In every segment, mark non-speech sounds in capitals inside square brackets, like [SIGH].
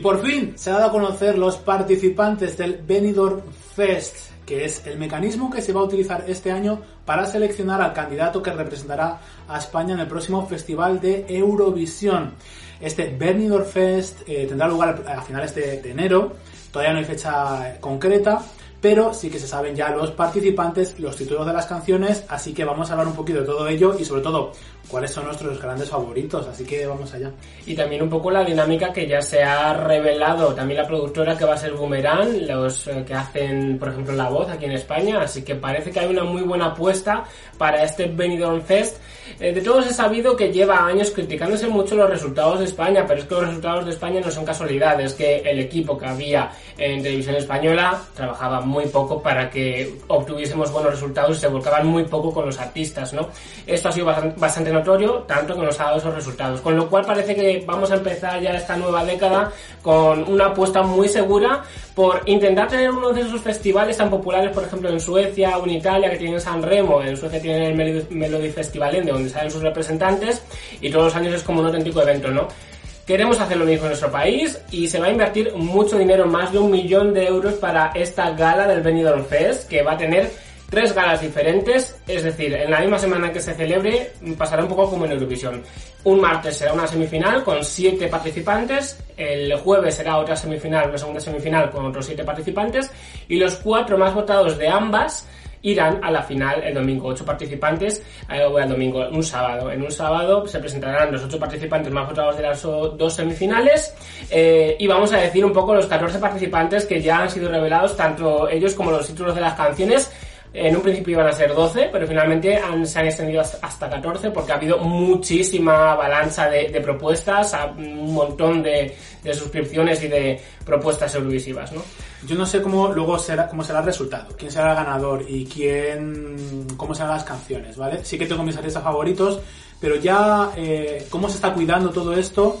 Y por fin se ha dado a conocer los participantes del Benidorm Fest, que es el mecanismo que se va a utilizar este año para seleccionar al candidato que representará a España en el próximo Festival de Eurovisión. Este Benidorm Fest eh, tendrá lugar a finales de, de enero, todavía no hay fecha concreta, pero sí que se saben ya los participantes, los títulos de las canciones, así que vamos a hablar un poquito de todo ello y sobre todo cuáles son nuestros grandes favoritos, así que vamos allá. Y también un poco la dinámica que ya se ha revelado, también la productora que va a ser Boomerang, los eh, que hacen, por ejemplo, la voz aquí en España, así que parece que hay una muy buena apuesta para este Benidorm Fest. Eh, de todos he sabido que lleva años criticándose mucho los resultados de España, pero es que los resultados de España no son casualidad, es que el equipo que había en televisión española trabajaba muy poco para que obtuviésemos buenos resultados y se volcaban muy poco con los artistas, ¿no? Esto ha sido bastante notorio, tanto que nos ha dado esos resultados. Con lo cual parece que vamos a empezar ya esta nueva década con una apuesta muy segura por intentar tener uno de esos festivales tan populares, por ejemplo, en Suecia o en Italia, que tienen San Remo, en Suecia tienen el Melody, Festivalende, donde salen sus representantes, y todos los años es como un auténtico evento, ¿no? Queremos hacer lo mismo en nuestro país y se va a invertir mucho dinero, más de un millón de euros para esta gala del Benidorm Fest, que va a tener tres galas diferentes, es decir, en la misma semana que se celebre pasará un poco como en Eurovisión. Un martes será una semifinal con siete participantes, el jueves será otra semifinal, una segunda semifinal con otros siete participantes y los cuatro más votados de ambas irán a la final el domingo. Ocho participantes, eh, el domingo, un sábado. En un sábado se presentarán los ocho participantes más votados de las dos semifinales eh, y vamos a decir un poco los 14 participantes que ya han sido revelados, tanto ellos como los títulos de las canciones. En un principio iban a ser 12, pero finalmente se han extendido hasta 14 porque ha habido muchísima avalancha de, de propuestas, un montón de, de suscripciones y de propuestas eurovisivas, ¿no? Yo no sé cómo luego será, cómo será el resultado, quién será el ganador y quién, cómo serán las canciones, ¿vale? Sí que tengo mis artistas favoritos, pero ya eh, cómo se está cuidando todo esto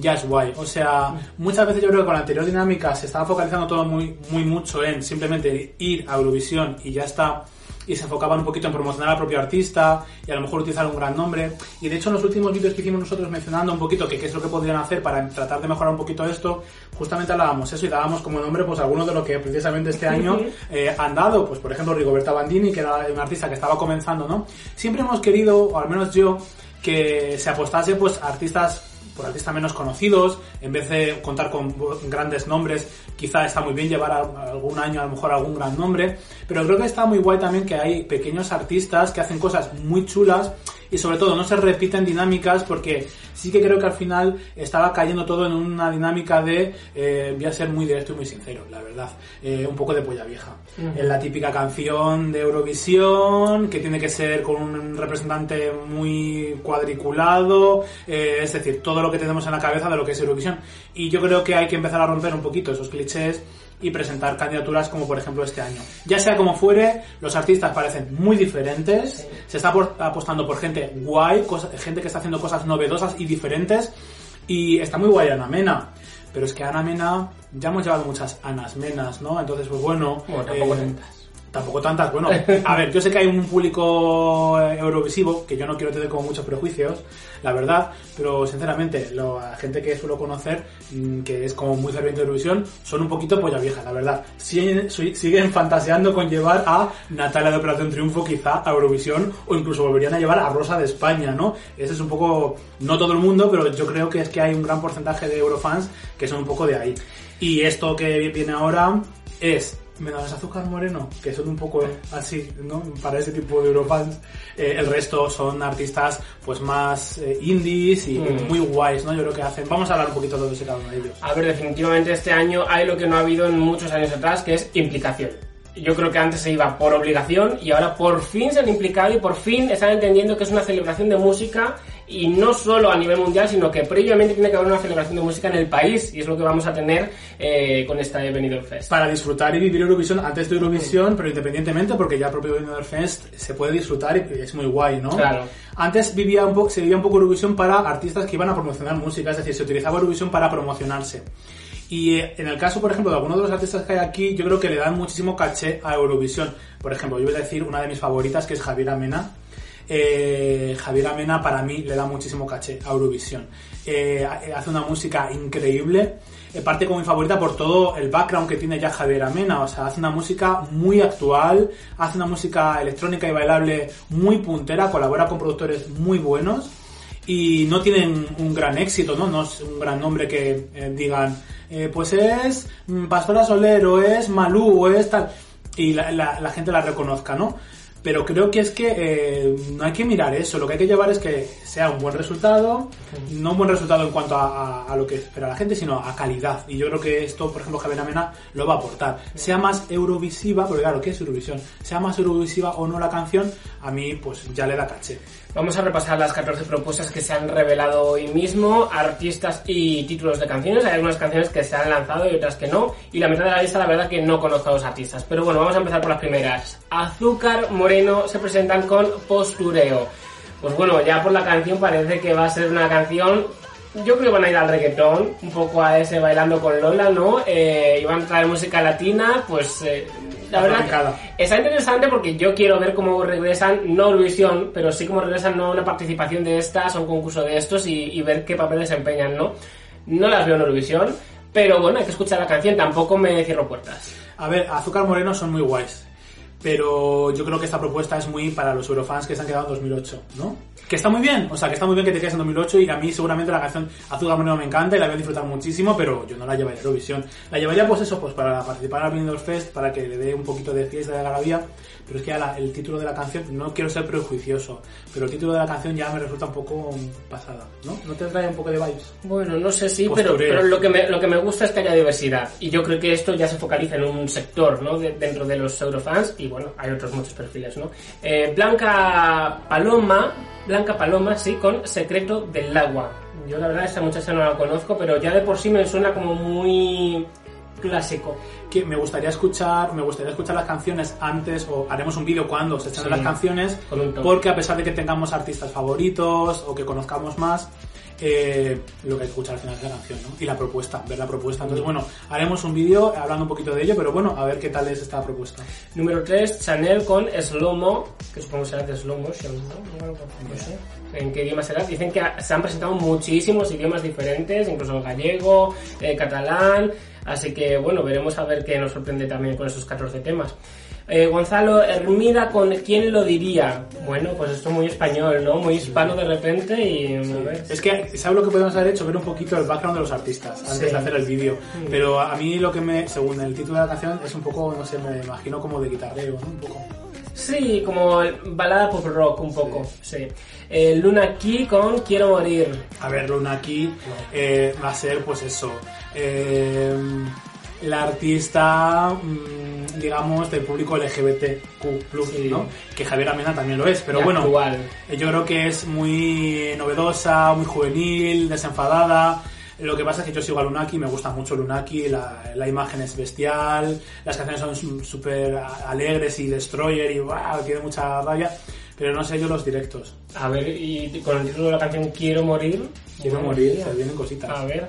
ya es guay. O sea, muchas veces yo creo que con la anterior dinámica se estaba focalizando todo muy, muy mucho en simplemente ir a Eurovisión y ya está y se enfocaban un poquito en promocionar al propio artista y a lo mejor utilizar un gran nombre. Y de hecho en los últimos vídeos que hicimos nosotros mencionando un poquito que qué es lo que podrían hacer para tratar de mejorar un poquito esto, justamente hablábamos eso y dábamos como nombre pues algunos de lo que precisamente este año [LAUGHS] eh, han dado, pues por ejemplo Rigoberta Bandini, que era un artista que estaba comenzando, ¿no? Siempre hemos querido, o al menos yo, que se apostase pues artistas por artistas menos conocidos, en vez de contar con grandes nombres, quizá está muy bien llevar algún año a lo mejor algún gran nombre, pero creo que está muy guay también que hay pequeños artistas que hacen cosas muy chulas y sobre todo no se repiten dinámicas porque sí que creo que al final estaba cayendo todo en una dinámica de, eh, voy a ser muy directo y muy sincero, la verdad, eh, un poco de polla vieja. Es la típica canción de Eurovisión que tiene que ser con un representante muy cuadriculado, eh, es decir, todo lo que tenemos en la cabeza de lo que es Eurovisión. Y yo creo que hay que empezar a romper un poquito esos clichés y presentar candidaturas como por ejemplo este año. Ya sea como fuere, los artistas parecen muy diferentes, se está apostando por gente guay, gente que está haciendo cosas novedosas y diferentes y está muy guay Ana Mena. Pero es que Ana Mena, ya hemos llevado muchas Anas Menas, ¿no? Entonces, pues bueno... eh, Tampoco tantas, bueno, a ver, yo sé que hay un público eurovisivo, que yo no quiero tener como muchos prejuicios, la verdad, pero sinceramente, la gente que suelo conocer, mm, que es como muy ferviente de Eurovisión, son un poquito polla vieja, la verdad. Siguen, siguen fantaseando con llevar a Natalia de Operación Triunfo quizá a Eurovisión, o incluso volverían a llevar a Rosa de España, ¿no? Ese es un poco, no todo el mundo, pero yo creo que es que hay un gran porcentaje de eurofans que son un poco de ahí. Y esto que viene ahora es menos azúcar moreno, que son un poco así, ¿no? Para ese tipo de Eurofans. Eh, el resto son artistas pues más eh, indies y Mm. muy guays, ¿no? Yo creo que hacen. Vamos a hablar un poquito de ese cada uno de ellos. A ver, definitivamente este año hay lo que no ha habido en muchos años atrás, que es implicación. Yo creo que antes se iba por obligación y ahora por fin se han implicado y por fin están entendiendo que es una celebración de música y no solo a nivel mundial, sino que previamente tiene que haber una celebración de música en el país y es lo que vamos a tener eh, con esta Benidorm Fest. Para disfrutar y vivir Eurovisión antes de Eurovisión, pero independientemente, porque ya el propio Benidorm Fest se puede disfrutar y es muy guay, ¿no? Claro. Antes vivía un poco, se vivía un poco Eurovisión para artistas que iban a promocionar música, es decir, se utilizaba Eurovisión para promocionarse. Y eh, en el caso, por ejemplo, de algunos de los artistas que hay aquí, yo creo que le dan muchísimo caché a Eurovisión. Por ejemplo, yo voy a decir una de mis favoritas, que es Javier Amena. eh, Javier Amena para mí le da muchísimo caché a Eurovisión. Eh, hace una música increíble, eh, parte como mi favorita por todo el background que tiene ya Javier Amena, o sea, hace una música muy actual, hace una música electrónica y bailable muy puntera, colabora con productores muy buenos y no tienen un gran éxito, ¿no? No es un gran nombre que eh, digan, eh, pues es Pastora Soler o es Malú o es tal, y la, la- la gente la reconozca, ¿no? Pero creo que es que eh, no hay que mirar eso, lo que hay que llevar es que sea un buen resultado, no un buen resultado en cuanto a, a- a lo que espera la gente, sino a calidad. Y yo creo que esto, por ejemplo, Javier Amena lo va a aportar. Sea más eurovisiva, porque claro, ¿qué es Eurovisión? Sea más eurovisiva o no la canción, a mí pues ya le da caché. Vamos a repasar las 14 propuestas que se han revelado hoy mismo, artistas y títulos de canciones. Hay algunas canciones que se han lanzado y otras que no. Y la mitad de la lista, la verdad, que no conozco a los artistas. Pero bueno, vamos a empezar por las primeras. Azúcar Moreno se presentan con Postureo. Pues bueno, ya por la canción parece que va a ser una canción. Yo creo que van a ir al reggaetón, un poco a ese bailando con Lola, ¿no? Eh, y van a traer música latina, pues eh, la verdad. Está interesante porque yo quiero ver cómo regresan, no Eurovisión, pero sí cómo regresan no a una participación de estas, a un concurso de estos y, y ver qué papel desempeñan, ¿no? No las veo en Eurovisión, pero bueno, hay que escuchar la canción, tampoco me cierro puertas. A ver, Azúcar Moreno son muy guays. Pero yo creo que esta propuesta es muy para los eurofans que se han quedado en 2008, ¿no? Que está muy bien, o sea, que está muy bien que te quedes en 2008 y a mí seguramente la canción Azúcar Moreno me encanta y la voy a disfrutar muchísimo, pero yo no la llevaría a Eurovisión. La llevaría pues eso, pues para participar al Benidorm Fest, para que le dé un poquito de fiesta de garabía, pero es que ya la- el título de la canción, no quiero ser prejuicioso, pero el título de la canción ya me resulta un poco pasada, ¿no? ¿No te trae un poco de vibes? Bueno, no sé si, pero, pero lo, que me, lo que me gusta es que haya diversidad. Y yo creo que esto ya se focaliza en un sector, ¿no? De- dentro de los Eurofans. Y bueno, hay otros muchos perfiles, ¿no? Eh, Blanca Paloma, Blanca Paloma, sí, con Secreto del Agua. Yo la verdad esta muchacha no la conozco, pero ya de por sí me suena como muy clásico. que me gustaría escuchar me gustaría escuchar las canciones antes o haremos un vídeo cuando se estrenen Sí, las canciones porque a pesar de que tengamos artistas favoritos o que conozcamos más eh, lo que hay que escuchar al final es la canción ¿no? y la propuesta ver la propuesta entonces bueno haremos un vídeo hablando un poquito de ello pero bueno a ver qué tal es esta propuesta Número 3, Chanel con Slow Mo, que supongo será de Slow Motion, ¿no? No sé. ¿En qué idioma será? Dicen que se han presentado muchísimos idiomas diferentes, incluso en gallego, eh, catalán, así que bueno, veremos a ver qué nos sorprende también con esos 14 temas. Eh, Gonzalo Hermida con ¿Quién lo diría? Bueno, pues esto muy español, ¿no? Muy hispano de repente y... ver. es que ¿sabes lo que podemos haber hecho? ver un poquito el background de los artistas antes Sí. de hacer el vídeo Mm. pero a mí lo que me según el título de la canción es un poco no sé me imagino como de guitarreo ¿no? un poco Sí, como balada pop rock un poco, sí. Eh, Luna Key con Quiero morir. A ver, Luna aquí eh, va a ser, pues eso, eh, la artista, mm, digamos, del público LGBTQ+, Sí. ¿no? Que Javier Amena también lo es, pero Y bueno, actual. yo creo que es muy novedosa, muy juvenil, desenfadada. Lo que pasa es que yo sigo a Lunaki, me gusta mucho Lunaki, la, la imagen es bestial, las canciones son súper alegres y destroyer y wow, tiene mucha rabia, pero no sé yo los directos. A ver, y con el título de la canción Quiero morir. Quiero morir, se vienen cositas. A ver.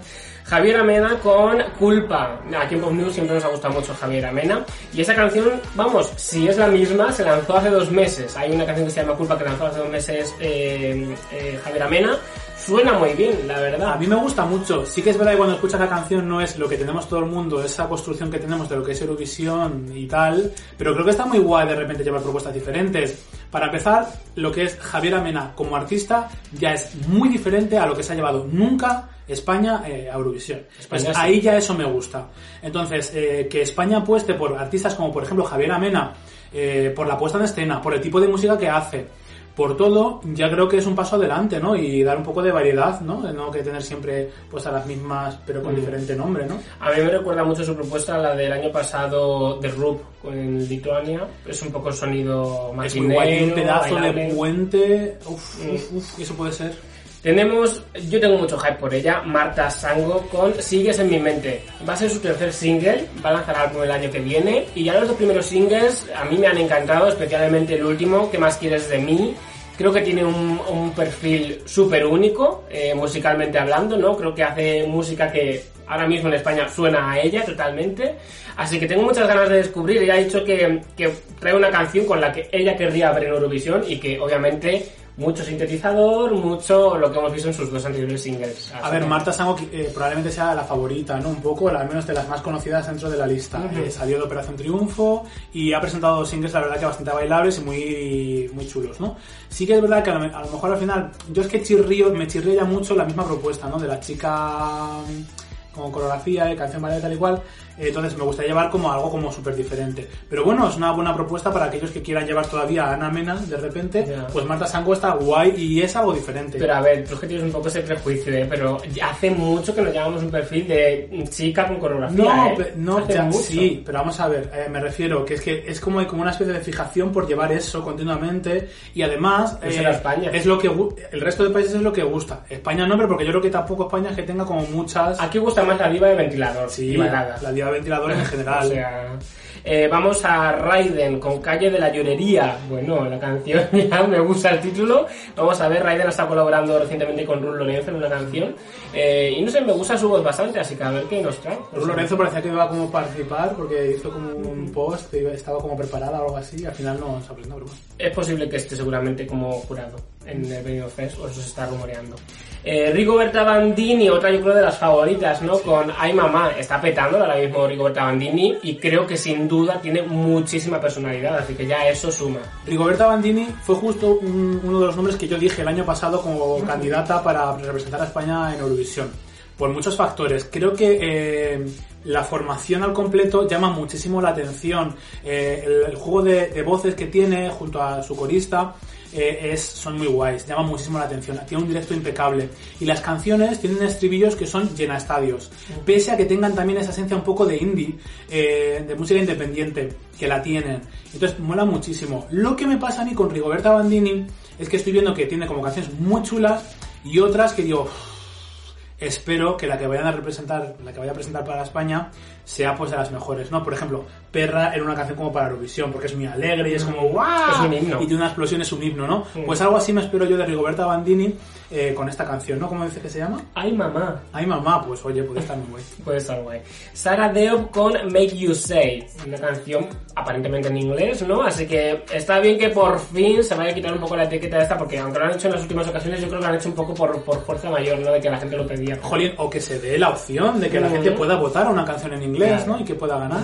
Javier Amena con Culpa. Aquí en Pop News siempre nos ha gustado mucho Javier Amena. Y esa canción, vamos, si es la misma, se lanzó hace dos meses. Hay una canción que se llama Culpa que lanzó hace dos meses eh, eh, Javier Amena. Suena muy bien, la verdad. A mí me gusta mucho. Sí que es verdad que cuando escuchas la canción no es lo que tenemos todo el mundo, esa construcción que tenemos de lo que es Eurovisión y tal, pero creo que está muy guay de repente llevar propuestas diferentes. Para empezar, lo que es Javier Amena como artista ya es muy diferente a lo que se ha llevado nunca España eh, a Eurovisión. España Pues ahí ya eso me gusta. Entonces, eh, que España apueste por artistas como por ejemplo Javier Amena, eh, por la puesta en escena, por el tipo de música que hace, por todo, ya creo que es un paso adelante, ¿no? Y dar un poco de variedad, ¿no? De no que tener siempre pues a las mismas, pero con Mm. diferente nombre, ¿no? A mí me recuerda mucho su propuesta, la del año pasado de Rup en Lituania. Es un poco sonido Es muy guay, un maquinero, pedazo de puente, uf, Mm. uf, uf, eso puede ser. Tenemos, yo tengo mucho hype por ella, Marta Sango con Sigues en mi mente. Va a ser su tercer single, va a lanzar álbum el año que viene y ya los dos primeros singles a mí me han encantado, especialmente el último, ¿Qué más quieres de mí? Creo que tiene un, un perfil súper único, eh, musicalmente hablando, ¿no? Creo que hace música que ahora mismo en España suena a ella totalmente. Así que tengo muchas ganas de descubrir. Ella ha dicho que, que trae una canción con la que ella querría ver en Eurovisión y que obviamente mucho sintetizador, mucho lo que hemos visto en sus dos anteriores singles. a ver, Marta Sango eh, probablemente sea la favorita, ¿no? Un poco, al menos de las más conocidas dentro de la lista. Eh, salió de Operación Triunfo y ha presentado singles, la verdad que bastante bailables y muy, muy chulos, ¿no? Sí que es verdad que a lo, mejor al final, yo es que chirrío, me chirría mucho la misma propuesta, ¿no? De la chica con coreografía, de canción ballet tal y cual, entonces me gustaría llevar como algo como súper diferente. Pero bueno, es una buena propuesta para aquellos que quieran llevar todavía a Ana Mena de repente. Pues Marta Sango está guay y es algo diferente. Pero a ver, tú es que tienes un poco ese prejuicio, ¿eh? Pero hace mucho que nos llamamos un perfil de chica con coreografía. No, ¿eh? no, ya, sí, pero vamos a ver, eh, me refiero que es que es como, como una especie de fijación por llevar eso continuamente y además eh, España. es lo que el resto de países es lo que gusta. España no, pero porque yo creo que tampoco España es que tenga como muchas. Aquí gusta más la diva de ventilador. Sí, la diva ventiladores en general. [LAUGHS] o sea, eh, vamos a Raiden con Calle de la Llorería. Bueno, la canción [LAUGHS] ya me gusta el título. Vamos a ver, Raiden está colaborando recientemente con Ruth Lorenzo en una canción. Eh, y no sé, me gusta su voz bastante, así que a ver qué nos trae. Ruth Lorenzo parecía que iba como a participar porque hizo como un post estaba como preparada o algo así. Y al final no se aprendió, Es posible que esté seguramente como jurado en el Benidorm Fest, o eso se está rumoreando. Eh, Rigoberta Bandini, otra yo creo de las favoritas, ¿no? Con Ay Mamá, está petando ahora mismo Rigoberta Bandini y creo que sin duda tiene muchísima personalidad, así que ya eso suma. Rigoberta Bandini fue justo uno de los nombres que yo dije el año pasado como candidata para representar a España en Eurovisión. Por muchos factores. Creo que eh, la formación al completo llama muchísimo la atención. Eh, el, juego de, voces que tiene junto a su corista eh, es, son muy guays, llama muchísimo la atención, tiene un directo impecable. Y las canciones tienen estribillos que son llena estadios, pese a que tengan también esa esencia un poco de indie, eh, de música independiente, que la tienen. Entonces, mola muchísimo. Lo que me pasa a mí con Rigoberta Bandini es que estoy viendo que tiene como canciones muy chulas y otras que digo, espero que la que vayan a representar, la que vaya a presentar para España, sea pues de las mejores, ¿no? Por ejemplo, Perra era una canción como para Eurovisión, porque es muy alegre y es como ¡guau! Es un himno. Y tiene una explosión, es un himno, ¿no? Pues algo así me espero yo de Rigoberta Bandini eh, con esta canción, ¿no? ¿Cómo dice que se llama? Ay mamá. Ay mamá, pues oye, puede estar muy guay. [LAUGHS] puede estar guay. Sara Deop con Make You Say, una canción aparentemente en inglés, ¿no? Así que está bien que por fin se vaya a quitar un poco la etiqueta esta, porque aunque lo han hecho en las últimas ocasiones, yo creo que lo han hecho un poco por, por fuerza mayor, ¿no? De que la gente lo pedía. Jolín, o que se dé la opción de que la gente pueda votar a una canción en inglés, ¿no? Y que pueda ganar.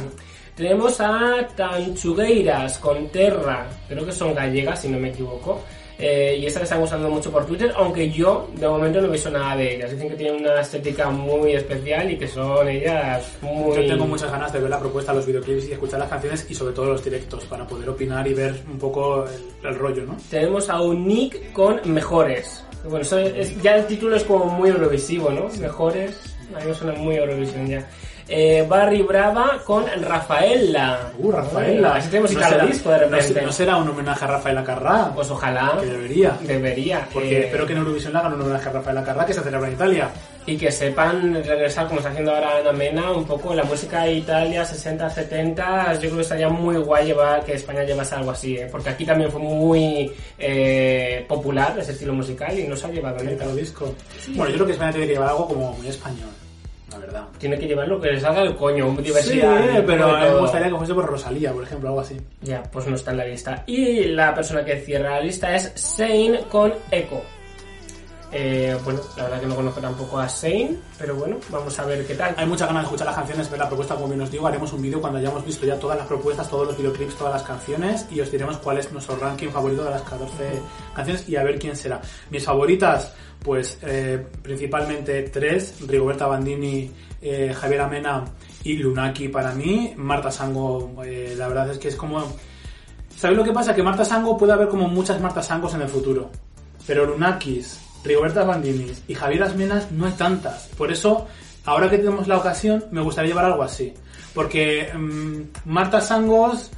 Tenemos a Tanchugueiras con Terra, creo que son gallegas, si no me equivoco. Eh, y esta que están usando mucho por Twitter, aunque yo de momento no he visto nada de ellas. Dicen que tienen una estética muy especial y que son ellas muy... Yo tengo muchas ganas de ver la propuesta, los videoclips y escuchar las canciones y sobre todo los directos para poder opinar y ver un poco el, rollo, ¿no? Tenemos a Unique con Mejores. Bueno, ya el título es como muy eurovisivo, ¿no? Mejores, a mí me suena muy Eurovisión ya. Eh, Barry Brava con Rafaela. Uh, Rafaela. Así tenemos no será, disco de repente. No, será un homenaje a Rafaela Carrá? Pues ojalá. Que debería. Debería. Porque eh, espero que en Eurovisión le hagan un homenaje a Rafaela Carrá que se celebra en Italia. Y que sepan regresar, como está haciendo ahora Ana Mena, un poco la música de Italia 60, 70. Yo creo que estaría muy guay llevar que España llevase algo así, ¿eh? porque aquí también fue muy eh, popular ese estilo musical y no se ha llevado nunca. disco. Bueno, yo creo que España tiene que llevar algo como muy español la verdad. Tiene que llevar lo que le salga el coño, diversidad. Sí, pero me gustaría que fuese por Rosalía, por ejemplo, algo así. Ya, pues no está en la lista. Y la persona que cierra la lista es Shane con Echo. Eh, bueno, la verdad que no conozco tampoco a Shane, pero bueno, vamos a ver qué tal. Hay muchas ganas de escuchar las canciones, ver la propuesta, como bien os digo, haremos un vídeo cuando hayamos visto ya todas las propuestas, todos los videoclips, todas las canciones y os diremos cuál es nuestro ranking favorito de las 14 canciones y a ver quién será. Mis favoritas, pues eh, principalmente tres, Rigoberta Bandini, eh, Javier Amena y Lunaki para mí, Marta Sango, eh, la verdad es que es como... ¿Sabéis lo que pasa? Que Marta Sango puede haber como muchas Marta Sangos en el futuro, pero Lunakis, Rigoberta Bandini y Javier Asmenas no hay tantas. Por eso, ahora que tenemos la ocasión, me gustaría llevar algo así. Porque mm, Marta Sangos...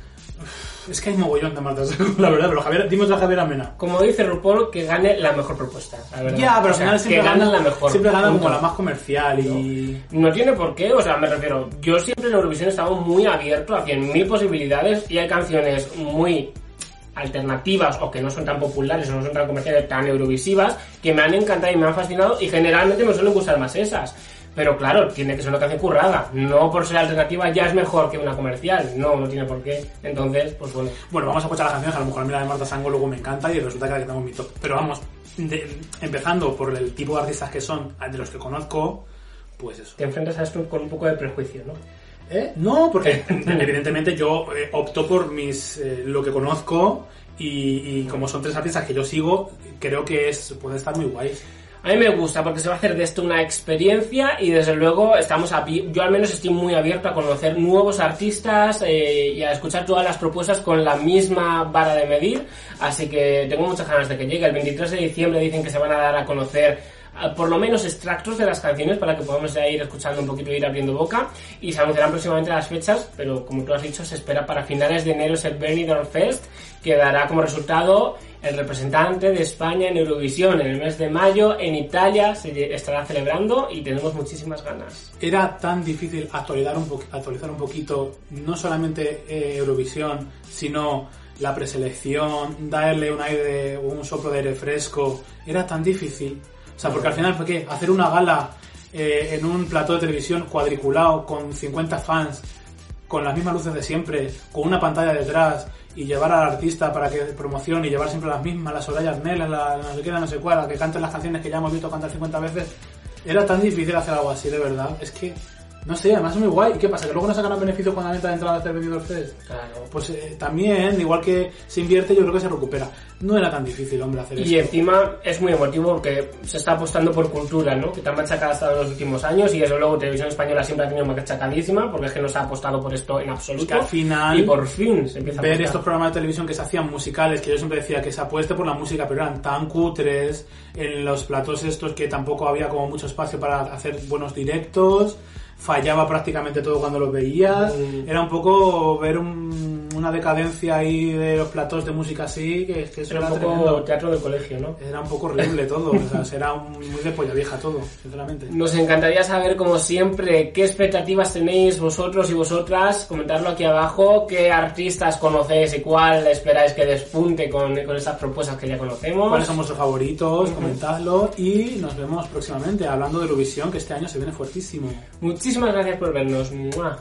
Es que hay mogollón de Marta Sangos, [LAUGHS] la verdad, pero Javier, dimos a Javier Amena. Como dice RuPaul, que gane la mejor propuesta, la verdad. Ya, pero al final siempre gana la mejor. Siempre gana como la más comercial y... No. tiene por qué, o sea, me refiero, yo siempre en Eurovisión he estado muy abierto a 100.000 posibilidades y hay canciones muy alternativas o que no son tan populares o no son tan comerciales, tan eurovisivas, que me han encantado y me han fascinado y generalmente me suelen gustar más esas. Pero claro, tiene que ser una canción currada. No por ser alternativa ya es mejor que una comercial. No, no tiene por qué. Entonces, pues bueno. Bueno, vamos a escuchar las canciones, a lo mejor a mí la de Marta Sango luego me encanta y resulta que la que tengo en mi top. Pero vamos, de- empezando por el tipo de artistas que son, de los que conozco, pues eso. Te enfrentas a esto con un poco de prejuicio, ¿no? ¿Eh? No, porque [LAUGHS] evidentemente yo eh, opto por mis eh, lo que conozco y, y como son tres artistas que yo sigo, creo que es puede estar muy guay. A mí me gusta porque se va a hacer de esto una experiencia y desde luego estamos abi- yo al menos estoy muy abierto a conocer nuevos artistas eh, y a escuchar todas las propuestas con la misma vara de medir, así que tengo muchas ganas de que llegue. El 23 de diciembre dicen que se van a dar a conocer por lo menos extractos de las canciones para que podamos ya ir escuchando un poquito y ir abriendo boca y se anunciarán próximamente las fechas, pero como tú has dicho se espera para finales de enero el Benidorm Fest que dará como resultado el representante de España en Eurovisión en el mes de mayo en Italia se estará celebrando y tenemos muchísimas ganas. Era tan difícil actualizar un, po- actualizar un poquito no solamente eh, Eurovisión, sino la preselección, darle un aire, un soplo de aire fresco. Era tan difícil. O sea, porque al final fue que hacer una gala eh, en un plató de televisión cuadriculado con 50 fans, con las mismas luces de siempre, con una pantalla detrás y llevar al artista para que promocione y llevar siempre las mismas, las Soraya Arnel, la no sé qué, la no sé cuál, que canten las canciones que ya hemos visto cantar 50 veces. Era tan difícil hacer algo así, de verdad. Es que, no sé, además es muy guay. ¿Y qué pasa? ¿Que luego no sacan beneficios con la venta de entradas del Benidorm Fest? Claro. Pues eh, también, igual que se invierte, yo creo que se recupera. No era tan difícil, hombre, hacer Y esto. encima es muy emotivo porque se está apostando por cultura, ¿no? Que tan machacada ha estado en los últimos años y desde luego Televisión Española siempre ha tenido machacadísima porque es que no se ha apostado por esto en absoluto. Es que al final, y por fin se empieza a ver apostar. estos programas de televisión que se hacían musicales, que yo siempre decía que se apueste por la música, pero eran tan cutres, en los platos estos que tampoco había como mucho espacio para hacer buenos directos, fallaba prácticamente todo cuando los veías, Mm. era un poco ver un- una decadencia ahí de los platos de música así, que, que eso Era era, un poco tremendo. teatro de colegio, ¿no? Era un poco horrible todo, o sea, era un- muy de polla vieja todo, sinceramente. Nos encantaría saber, como siempre, qué expectativas tenéis vosotros y vosotras. Comentarlo aquí abajo. ¿Qué artistas conocéis y cuál esperáis que despunte con, con estas propuestas que ya conocemos? ¿Cuáles son vuestros favoritos? Comentadlo y nos vemos próximamente hablando de Eurovisión, que este año se viene fuertísimo. Muchísimas gracias por vernos. ¡Mua!